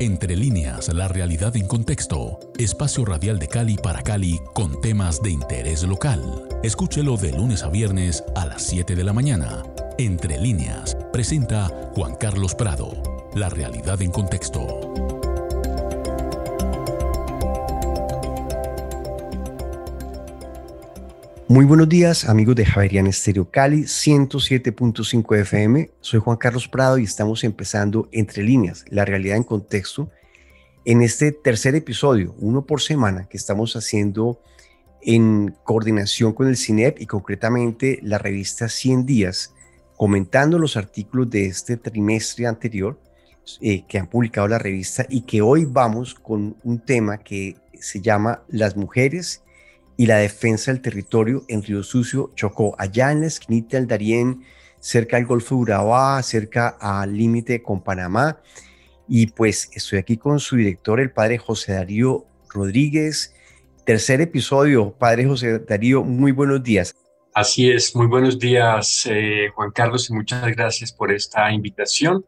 Entre líneas, la realidad en contexto. Espacio radial de Cali para Cali con temas de interés local. Escúchelo de lunes a viernes a las 7 de la mañana. Entre líneas, presenta Juan Carlos Prado. La realidad en contexto. Muy buenos días, amigos de Javerian Estéreo Cali 107.5 FM. Soy Juan Carlos Prado y estamos empezando Entre líneas, la realidad en contexto, en este tercer episodio, uno por semana, que estamos haciendo en coordinación con el CINEP y concretamente la revista 100 días, comentando los artículos de este trimestre anterior eh, que han publicado la revista y que hoy vamos con un tema que se llama Las mujeres y la defensa del territorio en Río Sucio, Chocó, allá en la esquinita del Darién, cerca del Golfo de Urabá, cerca al límite con Panamá. Y pues estoy aquí con su director, el padre José Darío Rodríguez. Tercer episodio, padre José Darío, muy buenos días. Así es, muy buenos días, eh, Juan Carlos, y muchas gracias por esta invitación.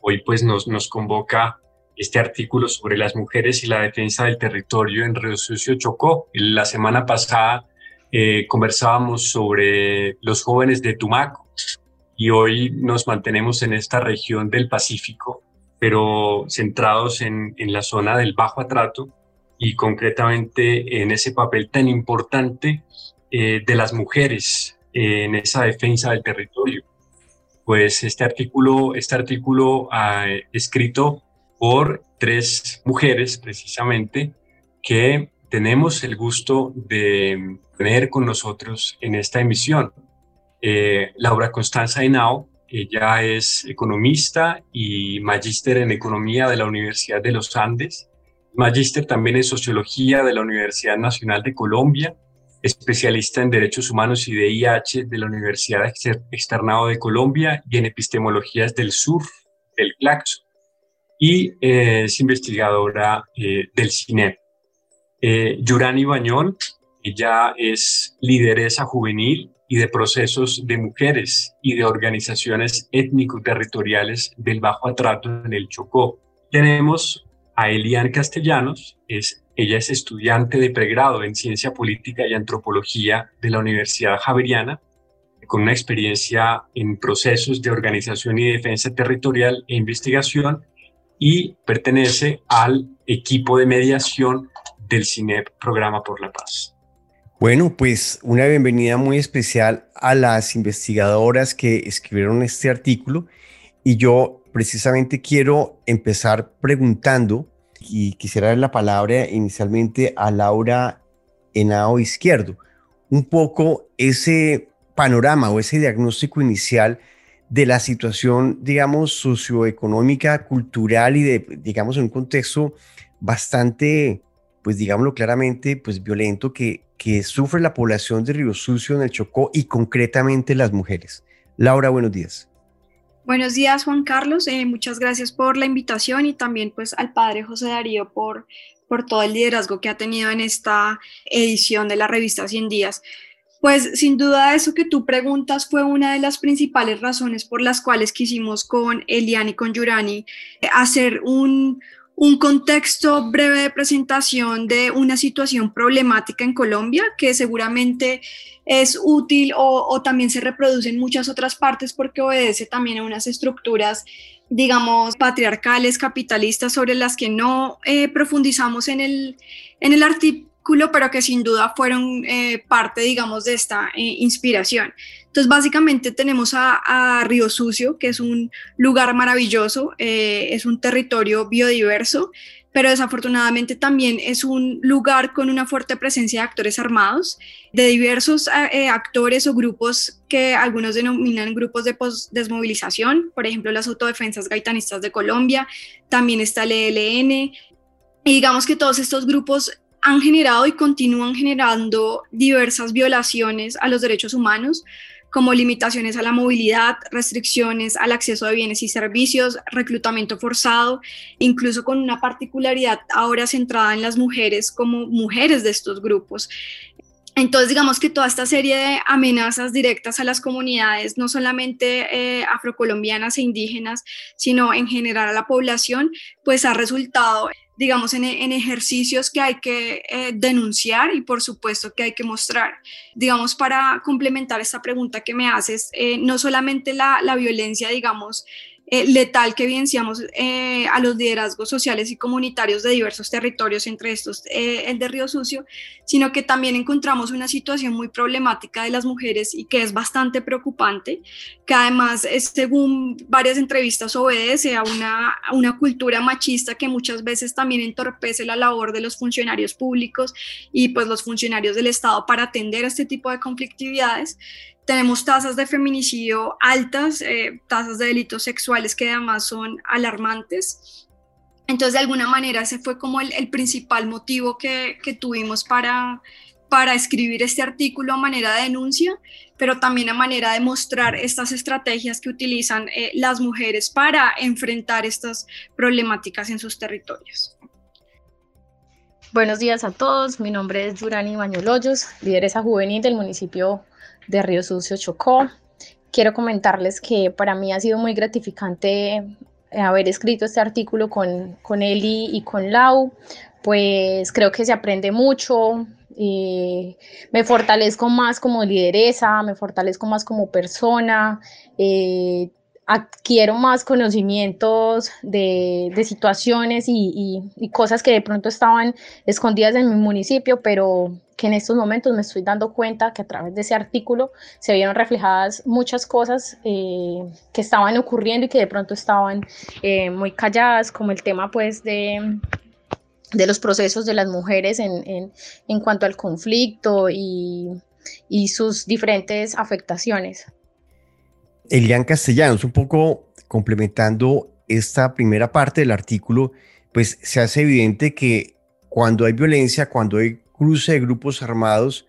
Hoy pues nos, nos convoca este artículo sobre las mujeres y la defensa del territorio en Río Sucio Chocó. La semana pasada eh, conversábamos sobre los jóvenes de Tumaco y hoy nos mantenemos en esta región del Pacífico, pero centrados en, en la zona del Bajo Atrato y concretamente en ese papel tan importante eh, de las mujeres en esa defensa del territorio. Pues este artículo, este artículo ah, escrito por tres mujeres precisamente que tenemos el gusto de tener con nosotros en esta emisión. Eh, Laura Constanza Henao, ella es economista y magíster en economía de la Universidad de los Andes, magíster también en sociología de la Universidad Nacional de Colombia, especialista en derechos humanos y de IH de la Universidad Externado de Colombia y en epistemologías del sur del Claxo y eh, es investigadora eh, del CINEP. Eh, Yurani Bañón, ella es lideresa juvenil y de procesos de mujeres y de organizaciones étnico-territoriales del Bajo Atrato en el Chocó. Tenemos a Elian Castellanos, es, ella es estudiante de pregrado en Ciencia Política y Antropología de la Universidad Javeriana, con una experiencia en procesos de organización y defensa territorial e investigación y pertenece al equipo de mediación del CINEP Programa por la Paz. Bueno, pues una bienvenida muy especial a las investigadoras que escribieron este artículo y yo precisamente quiero empezar preguntando y quisiera dar la palabra inicialmente a Laura Henao Izquierdo, un poco ese panorama o ese diagnóstico inicial de la situación, digamos, socioeconómica, cultural y de, digamos, en un contexto bastante, pues digámoslo claramente, pues violento que, que sufre la población de Río Sucio en el Chocó y concretamente las mujeres. Laura, buenos días. Buenos días, Juan Carlos. Eh, muchas gracias por la invitación y también pues al padre José Darío por, por todo el liderazgo que ha tenido en esta edición de la revista 100 días. Pues sin duda eso que tú preguntas fue una de las principales razones por las cuales quisimos con Elian y con Yurani eh, hacer un, contexto breve de presentación de una situación problemática en Colombia que seguramente es útil o, también se reproduce en muchas otras partes porque obedece también a unas estructuras digamos, patriarcales, capitalistas, sobre las que no eh, profundizamos en el, en el artículo pero que sin duda fueron eh, parte, digamos, de esta eh, inspiración. Entonces, básicamente tenemos a, Río Sucio, que es un lugar maravilloso, eh, es un territorio biodiverso, pero desafortunadamente también es un lugar con una fuerte presencia de actores armados, de diversos actores o grupos que algunos denominan grupos de desmovilización, por ejemplo, las autodefensas gaitanistas de Colombia, también está el ELN, y digamos que todos estos grupos han generado y continúan generando diversas violaciones a los derechos humanos, como limitaciones a la movilidad, restricciones al acceso de bienes y servicios, reclutamiento forzado, incluso con una particularidad ahora centrada en las mujeres como mujeres de estos grupos. Entonces, digamos que toda esta serie de amenazas directas a las comunidades, no solamente eh, afrocolombianas e indígenas, sino en general a la población, pues ha resultado, digamos, en, ejercicios que hay que eh, denunciar y por supuesto que hay que mostrar. Digamos, para complementar esta pregunta que me haces, eh, no solamente la, la violencia, digamos, eh, letal que evidenciamos eh, a los liderazgos sociales y comunitarios de diversos territorios, entre estos eh, el de Río Sucio, sino que también encontramos una situación muy problemática de las mujeres y que es bastante preocupante, que además, según varias entrevistas, obedece a una, a una cultura machista que muchas veces también entorpece la labor de los funcionarios públicos y pues los funcionarios del Estado para atender a este tipo de conflictividades. Tenemos tasas de feminicidio altas, eh, tasas de delitos sexuales que además son alarmantes. Entonces, de alguna manera, ese fue como el, principal motivo que, tuvimos para, para escribir este artículo a manera de denuncia, pero también a manera de mostrar estas estrategias que utilizan eh, las mujeres para enfrentar estas problemáticas en sus territorios. Buenos días a todos, mi nombre es Durani Bañolollos, lideresa juvenil del municipio de Río Sucio Chocó. Quiero comentarles que para mí ha sido muy gratificante haber escrito este artículo con, con Eli y con Lau, pues creo que se aprende mucho, me fortalezco más como lideresa, me fortalezco más como persona, eh, adquiero más conocimientos de, de situaciones y, y, cosas que de pronto estaban escondidas en mi municipio, pero que en estos momentos me estoy dando cuenta que a través de ese artículo se vieron reflejadas muchas cosas eh, que estaban ocurriendo y que de pronto estaban eh, muy calladas, como el tema pues de, de los procesos de las mujeres en, en, en cuanto al conflicto y, y sus diferentes afectaciones. Elian Castellanos, un poco complementando esta primera parte del artículo, pues se hace evidente que cuando hay violencia, cuando hay cruce de grupos armados,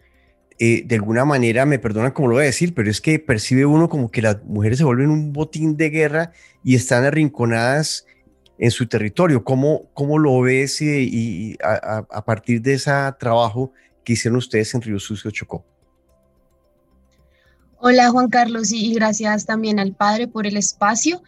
eh, de alguna manera, me perdonan como lo voy a decir, pero es que percibe uno como que las mujeres se vuelven un botín de guerra y están arrinconadas en su territorio. ¿Cómo, cómo lo ves y, a, a, partir de ese trabajo que hicieron ustedes en Río Sucio Chocó? Hola Juan Carlos y gracias también al padre por el espacio.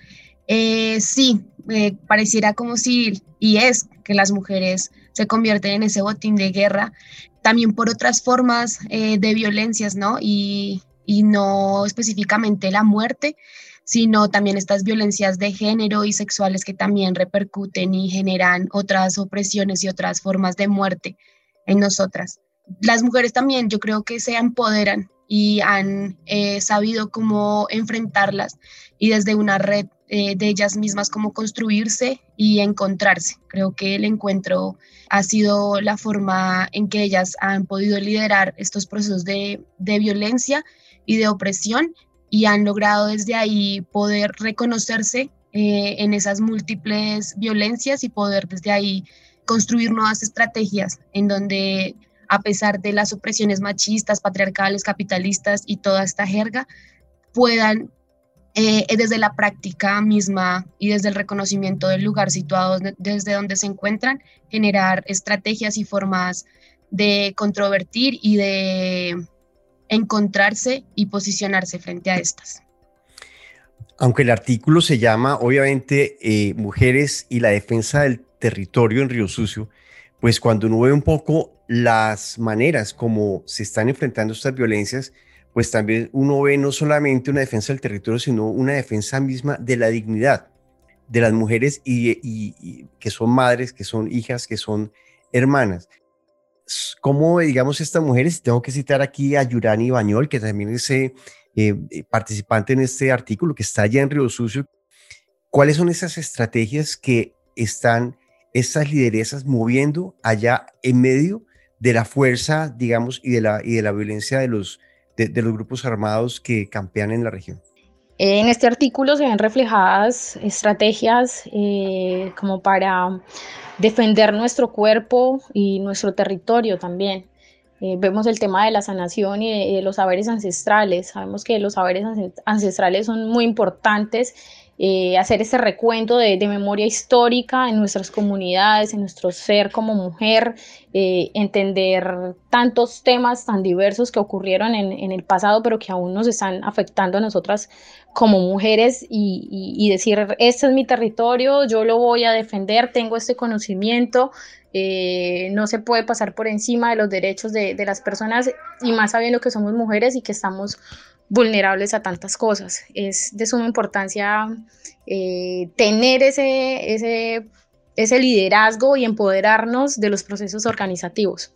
Eh, sí, eh, pareciera como si, y es, que las mujeres se convierten en ese botín de guerra, también por otras formas eh, de violencias, ¿no? Y, y no específicamente la muerte, sino también estas violencias de género y sexuales que también repercuten y generan otras opresiones y otras formas de muerte en nosotras. Las mujeres también yo creo que se empoderan y han eh, sabido cómo enfrentarlas y desde una red eh, de ellas mismas cómo construirse y encontrarse. Creo que el encuentro ha sido la forma en que ellas han podido liderar estos procesos de, de violencia y de opresión y han logrado desde ahí poder reconocerse eh, en esas múltiples violencias y poder desde ahí construir nuevas estrategias en donde a pesar de las opresiones machistas, patriarcales, capitalistas y toda esta jerga, puedan eh, desde la práctica misma y desde el reconocimiento del lugar situado desde donde se encuentran, generar estrategias y formas de controvertir y de encontrarse y posicionarse frente a estas. Aunque el artículo se llama, obviamente, eh, Mujeres y la defensa del territorio en Río Sucio, pues cuando uno ve un poco las maneras como se están enfrentando estas violencias, pues también uno ve no solamente una defensa del territorio, sino una defensa misma de la dignidad de las mujeres y, que son madres, que son hijas, que son hermanas. ¿Cómo, digamos, estas mujeres? Tengo que citar aquí a Yurani Bañol, que también es eh, eh, participante en este artículo, que está allá en Río Sucio. ¿Cuáles son esas estrategias que están estas lideresas moviendo allá en medio de la fuerza, digamos, y de la, y de la violencia de los, de, los grupos armados que campean en la región. En este artículo se ven reflejadas estrategias eh, como para defender nuestro cuerpo y nuestro territorio también. Eh, vemos el tema de la sanación y los saberes ancestrales. Sabemos que los saberes ancestrales son muy importantes eh, hacer ese recuento de, memoria histórica en nuestras comunidades, en nuestro ser como mujer, eh, entender tantos temas tan diversos que ocurrieron en, el pasado, pero que aún nos están afectando a nosotras como mujeres y, decir, este es mi territorio, yo lo voy a defender, tengo este conocimiento, eh, no se puede pasar por encima de los derechos de, de, las personas y más sabiendo que somos mujeres y que estamos vulnerables a tantas cosas. Es de suma importancia eh, tener ese, ese, ese liderazgo y empoderarnos de los procesos organizativos.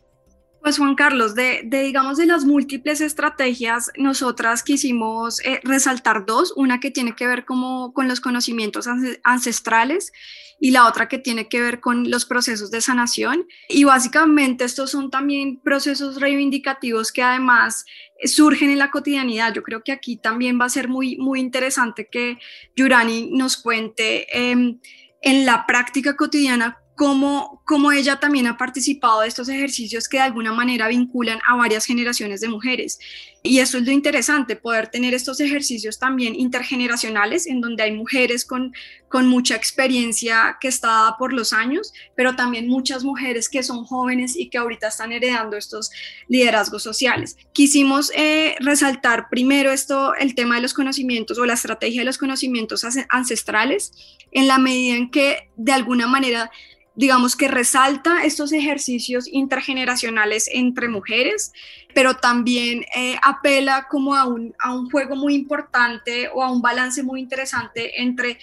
Pues Juan Carlos, de, digamos de las múltiples estrategias, nosotras quisimos eh, resaltar dos, una que tiene que ver como con los conocimientos ancestrales y la otra que tiene que ver con los procesos de sanación. Y básicamente estos son también procesos reivindicativos que además surgen en la cotidianidad. Yo creo que aquí también va a ser muy, muy interesante que Yurani nos cuente em, en la práctica cotidiana cómo, cómo ella también ha participado de estos ejercicios que de alguna manera vinculan a varias generaciones de mujeres. Y eso es lo interesante, poder tener estos ejercicios también intergeneracionales, en donde hay mujeres con, con mucha experiencia que está dada por los años, pero también muchas mujeres que son jóvenes y que ahorita están heredando estos liderazgos sociales. Quisimos eh, resaltar primero esto, el tema de los conocimientos o la estrategia de los conocimientos ancestrales, en la medida en que de alguna manera digamos que resalta estos ejercicios intergeneracionales entre mujeres, pero también eh, apela como a un, a un juego muy importante o a un balance muy interesante entre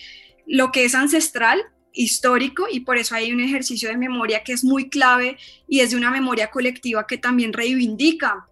lo que es ancestral, histórico, y por eso hay un ejercicio de memoria que es muy clave y es de una memoria colectiva que también reivindica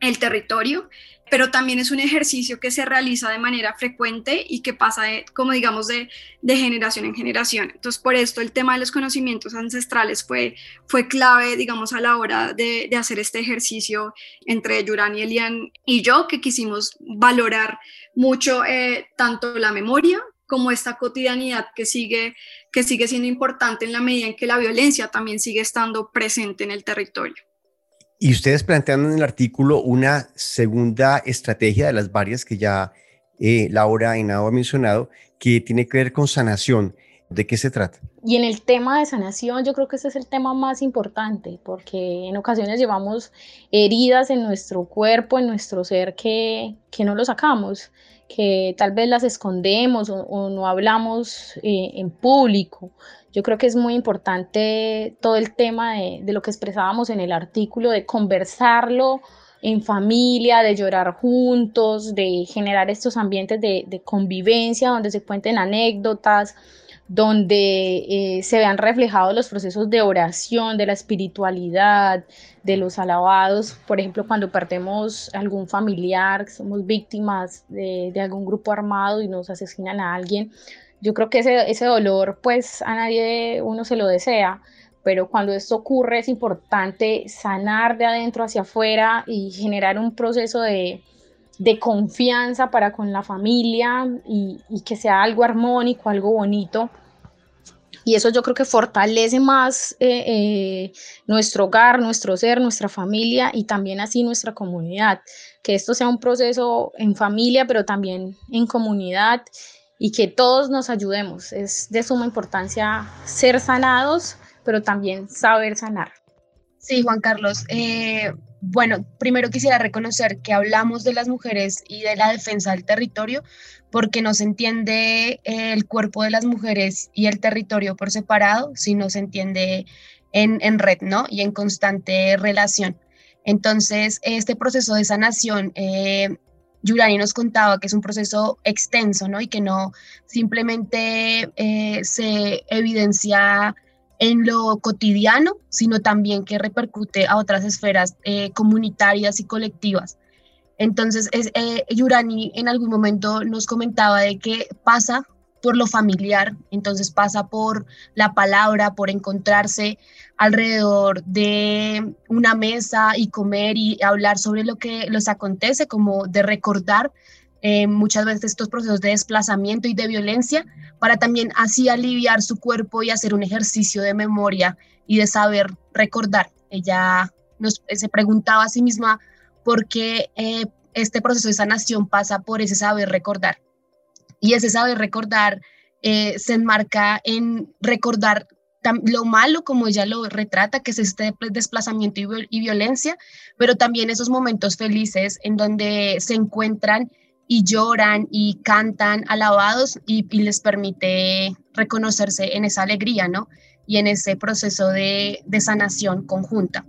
el territorio pero también es un ejercicio que se realiza de manera frecuente y que pasa, como digamos, de, generación en generación. Entonces, por esto el tema de los conocimientos ancestrales fue, fue clave, digamos, a la hora de, hacer este ejercicio entre Yuran y Elian y yo, que quisimos valorar mucho eh, tanto la memoria como esta cotidianidad que sigue, que sigue siendo importante en la medida en que la violencia también sigue estando presente en el territorio. Y ustedes plantean en el artículo una segunda estrategia de las varias que ya eh, Laura Henao ha mencionado, que tiene que ver con sanación. ¿De qué se trata? Y en el tema de sanación, yo creo que ese es el tema más importante, porque en ocasiones llevamos heridas en nuestro cuerpo, en nuestro ser, que, que no lo sacamos, que tal vez las escondemos o, no hablamos eh, en público. Yo creo que es muy importante todo el tema de, lo que expresábamos en el artículo, de conversarlo en familia, de llorar juntos, de generar estos ambientes de, convivencia donde se cuenten anécdotas, donde eh, se vean reflejados los procesos de oración, de la espiritualidad, de los alabados. Por ejemplo, cuando perdemos algún familiar, somos víctimas de, de algún grupo armado y nos asesinan a alguien, yo creo que ese, ese dolor, pues a nadie uno se lo desea, pero cuando esto ocurre es importante sanar de adentro hacia afuera y generar un proceso de, de confianza para con la familia y, que sea algo armónico, algo bonito. Y eso yo creo que fortalece más eh, eh, nuestro hogar, nuestro ser, nuestra familia y también así nuestra comunidad. Que esto sea un proceso en familia, pero también en comunidad y que todos nos ayudemos. Es de suma importancia ser sanados, pero también saber sanar. Sí, Juan Carlos. Eh, bueno, primero quisiera reconocer que hablamos de las mujeres y de la defensa del territorio porque no se entiende eh, el cuerpo de las mujeres y el territorio por separado, sino se entiende en, en red, ¿no? Y en constante relación. Entonces, este proceso de sanación eh, Yurani nos contaba que es un proceso extenso, ¿no? Y que no simplemente eh, se evidencia en lo cotidiano, sino también que repercute a otras esferas eh, comunitarias y colectivas. Entonces, es, eh, Yurani en algún momento nos comentaba de que pasa por lo familiar, entonces pasa por la palabra, por encontrarse alrededor de una mesa y comer y hablar sobre lo que les acontece, como de recordar eh, muchas veces estos procesos de desplazamiento y de violencia, para también así aliviar su cuerpo y hacer un ejercicio de memoria y de saber recordar. Ella nos, se preguntaba a sí misma por qué eh, este proceso de sanación pasa por ese saber recordar Y ese saber recordar eh, se enmarca en recordar lo malo como ella lo retrata, que es este desplazamiento y, violencia, pero también esos momentos felices en donde se encuentran y lloran y cantan alabados y, les permite reconocerse en esa alegría, ¿no? Y en ese proceso de, sanación conjunta.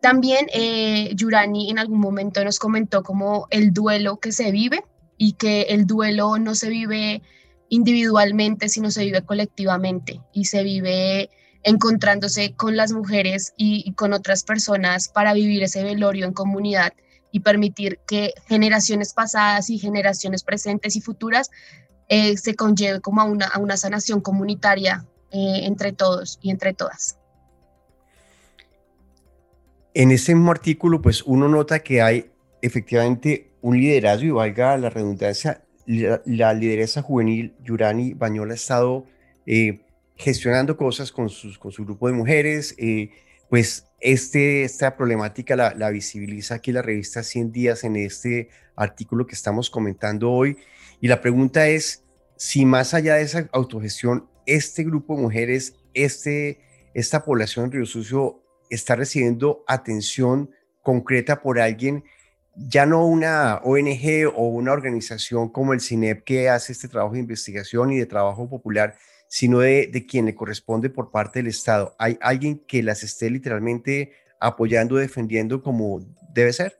También eh, Yurani en algún momento nos comentó como el duelo que se vive y que el duelo no se vive individualmente, sino se vive colectivamente y se vive encontrándose con las mujeres y, con otras personas para vivir ese velorio en comunidad y permitir que generaciones pasadas y generaciones presentes y futuras eh, se conlleve como a una, a una sanación comunitaria eh, entre todos y entre todas. En ese mismo artículo, pues uno nota que hay efectivamente un liderazgo y valga la redundancia, la, lideresa juvenil Yurani Bañola ha estado eh, gestionando cosas con, sus, con su grupo de mujeres. Pues este, esta problemática la, visibiliza aquí la revista 100 días en este artículo que estamos comentando hoy. Y la pregunta es si más allá de esa autogestión, este grupo de mujeres, este, esta población en Río Sucio está recibiendo atención concreta por alguien ya no una ONG o una organización como el CINEP que hace este trabajo de investigación y de trabajo popular, sino de, de quien le corresponde por parte del Estado. ¿Hay alguien que las esté literalmente apoyando, defendiendo como debe ser?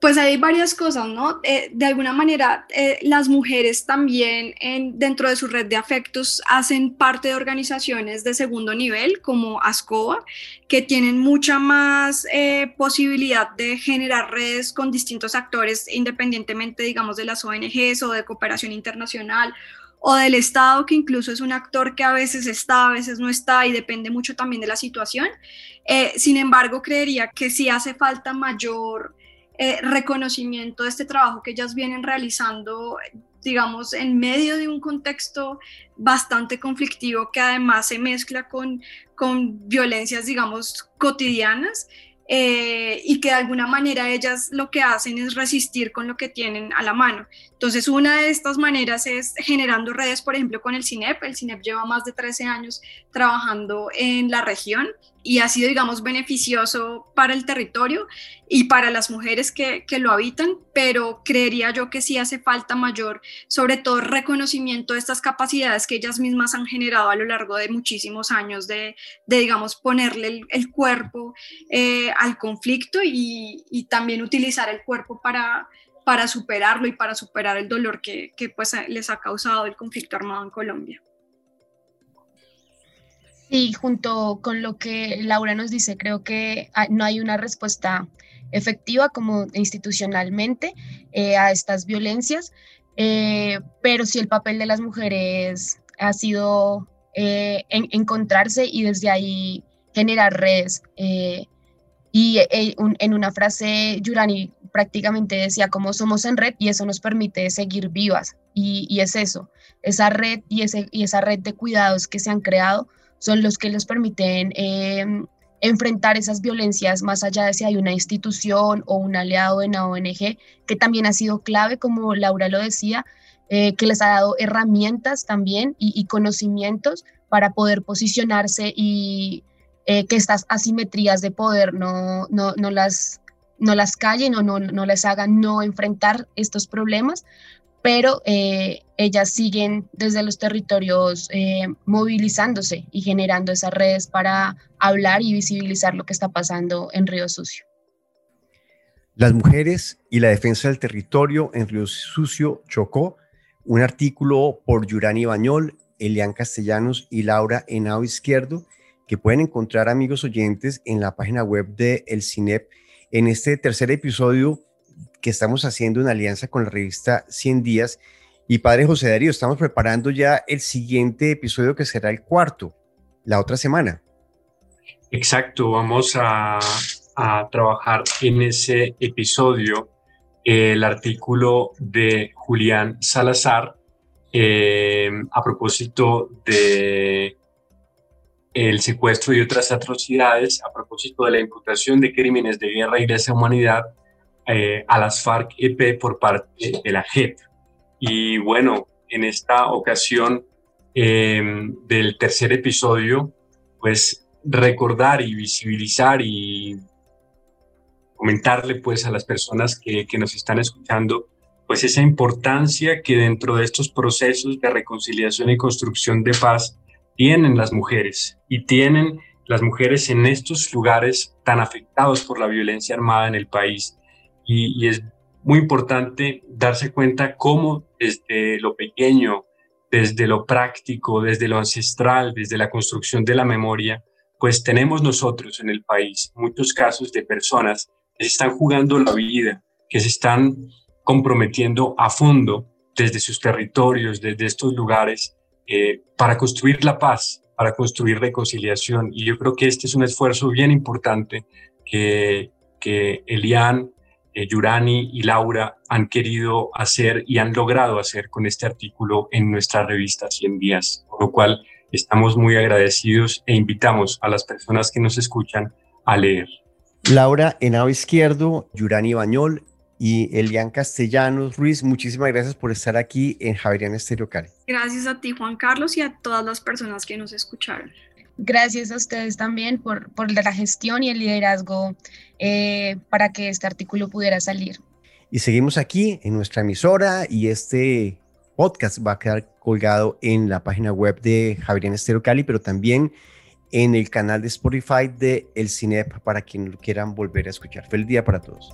Pues hay varias cosas, ¿no? Eh, de alguna manera, eh, las mujeres también en, dentro de su red de afectos hacen parte de organizaciones de segundo nivel, como ASCOA, que tienen mucha más eh, posibilidad de generar redes con distintos actores, independientemente, digamos, de las ONGs o de cooperación internacional o del Estado, que incluso es un actor que a veces está, a veces no está y depende mucho también de la situación. sin embargo, creería que sí hace falta mayor eh, reconocimiento de este trabajo que ellas vienen realizando, digamos, en medio de un contexto bastante conflictivo que además se mezcla con, con violencias, digamos, cotidianas. Eh, y que de alguna manera ellas lo que hacen es resistir con lo que tienen a la mano. Entonces, una de estas maneras es generando redes, por ejemplo, con el CINEP. El CINEP lleva más de 13 años trabajando en la región y ha sido, digamos, beneficioso para el territorio y para las mujeres que, que, lo habitan, pero creería yo que sí hace falta mayor, sobre todo, reconocimiento de estas capacidades que ellas mismas han generado a lo largo de muchísimos años de, de digamos, ponerle el, cuerpo eh, al conflicto y, y, también utilizar el cuerpo para, para superarlo y para superar el dolor que, que pues, les ha causado el conflicto armado en Colombia. Sí, junto con lo que Laura nos dice, creo que no hay una respuesta efectiva como institucionalmente eh, a estas violencias, eh, pero sí el papel de las mujeres ha sido eh, encontrarse y desde ahí generar redes. y en una frase, Yurani prácticamente decía como somos en red y eso nos permite seguir vivas. Y, y es eso, esa red y, ese, y esa red de cuidados que se han creado son los que les permiten em, enfrentar esas violencias más allá de si hay una institución o un aliado en la ONG, que también ha sido clave, como Laura lo decía, eh, que les ha dado herramientas también y, conocimientos para poder posicionarse y eh, que estas asimetrías de poder no, no, no, las, no las callen o no, no les hagan no enfrentar estos problemas, pero eh, ellas siguen desde los territorios eh, movilizándose y generando esas redes para hablar y visibilizar lo que está pasando en Río Sucio. Las mujeres y la defensa del territorio en Río Sucio Chocó, un artículo por Yurani Bañol, Elian Castellanos y Laura Henao Izquierdo, que pueden encontrar amigos oyentes en la página web de El CINEP. En este tercer episodio que estamos haciendo una alianza con la revista 100 días. Y padre José Darío, estamos preparando ya el siguiente episodio que será el cuarto, la otra semana. Exacto, vamos a, trabajar en ese episodio el artículo de Julián Salazar eh, a propósito de el secuestro y otras atrocidades, a propósito de la imputación de crímenes de guerra y lesa humanidad eh, a las FARC-EP por parte de la JEP. Y bueno, en esta ocasión em, del tercer episodio, pues recordar y visibilizar y comentarle pues a las personas que, que nos están escuchando pues esa importancia que dentro de estos procesos de reconciliación y construcción de paz tienen las mujeres y tienen las mujeres en estos lugares tan afectados por la violencia armada en el país. Y, es muy importante darse cuenta cómo desde lo pequeño, desde lo práctico, desde lo ancestral, desde la construcción de la memoria, pues tenemos nosotros en el país muchos casos de personas que están jugando la vida, que se están comprometiendo a fondo desde sus territorios, desde estos lugares, eh, para construir la paz, para construir reconciliación. Y yo creo que este es un esfuerzo bien importante que, que Elian, eh, Yurani y Laura han querido hacer y han logrado hacer con este artículo en nuestra revista 100 días, con lo cual estamos muy agradecidos e invitamos a las personas que nos escuchan a leer. Laura Henao Izquierdo, Yurani Bañol y Elian Castellanos Ruiz, muchísimas gracias por estar aquí en Javerian Estéreo Cali. Gracias a ti, Juan Carlos, y a todas las personas que nos escucharon. Gracias a ustedes también por, por la gestión y el liderazgo eh, para que este artículo pudiera salir. Y seguimos aquí en nuestra emisora y este podcast va a quedar colgado en la página web de Javerian Estéreo Cali, pero también en el canal de Spotify de El Cinep para quienes lo quieran volver a escuchar. Feliz día para todos.